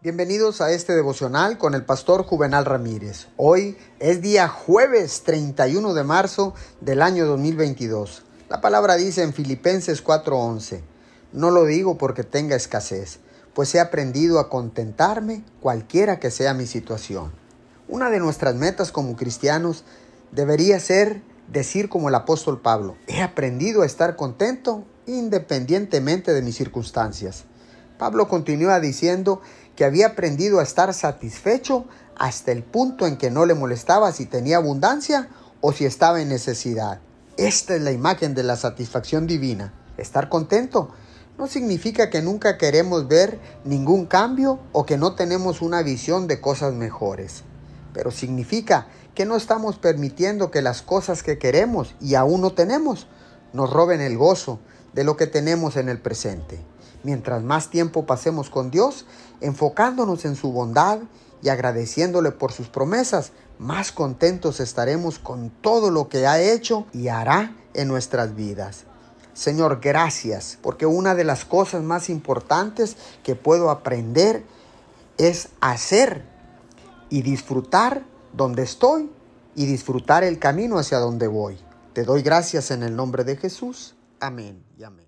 Bienvenidos a este devocional con el pastor Juvenal Ramírez. Hoy es día jueves 31 de marzo del año 2022. La palabra dice en Filipenses 4:11, no lo digo porque tenga escasez, pues he aprendido a contentarme cualquiera que sea mi situación. Una de nuestras metas como cristianos debería ser decir como el apóstol Pablo, he aprendido a estar contento independientemente de mis circunstancias. Pablo continúa diciendo que había aprendido a estar satisfecho hasta el punto en que no le molestaba si tenía abundancia o si estaba en necesidad. Esta es la imagen de la satisfacción divina. Estar contento no significa que nunca queremos ver ningún cambio o que no tenemos una visión de cosas mejores, pero significa que no estamos permitiendo que las cosas que queremos y aún no tenemos nos roben el gozo de lo que tenemos en el presente. Mientras más tiempo pasemos con Dios, enfocándonos en su bondad y agradeciéndole por sus promesas, más contentos estaremos con todo lo que ha hecho y hará en nuestras vidas. Señor, gracias, porque una de las cosas más importantes que puedo aprender es hacer y disfrutar donde estoy y disfrutar el camino hacia donde voy. Te doy gracias en el nombre de Jesús. Amén y amén.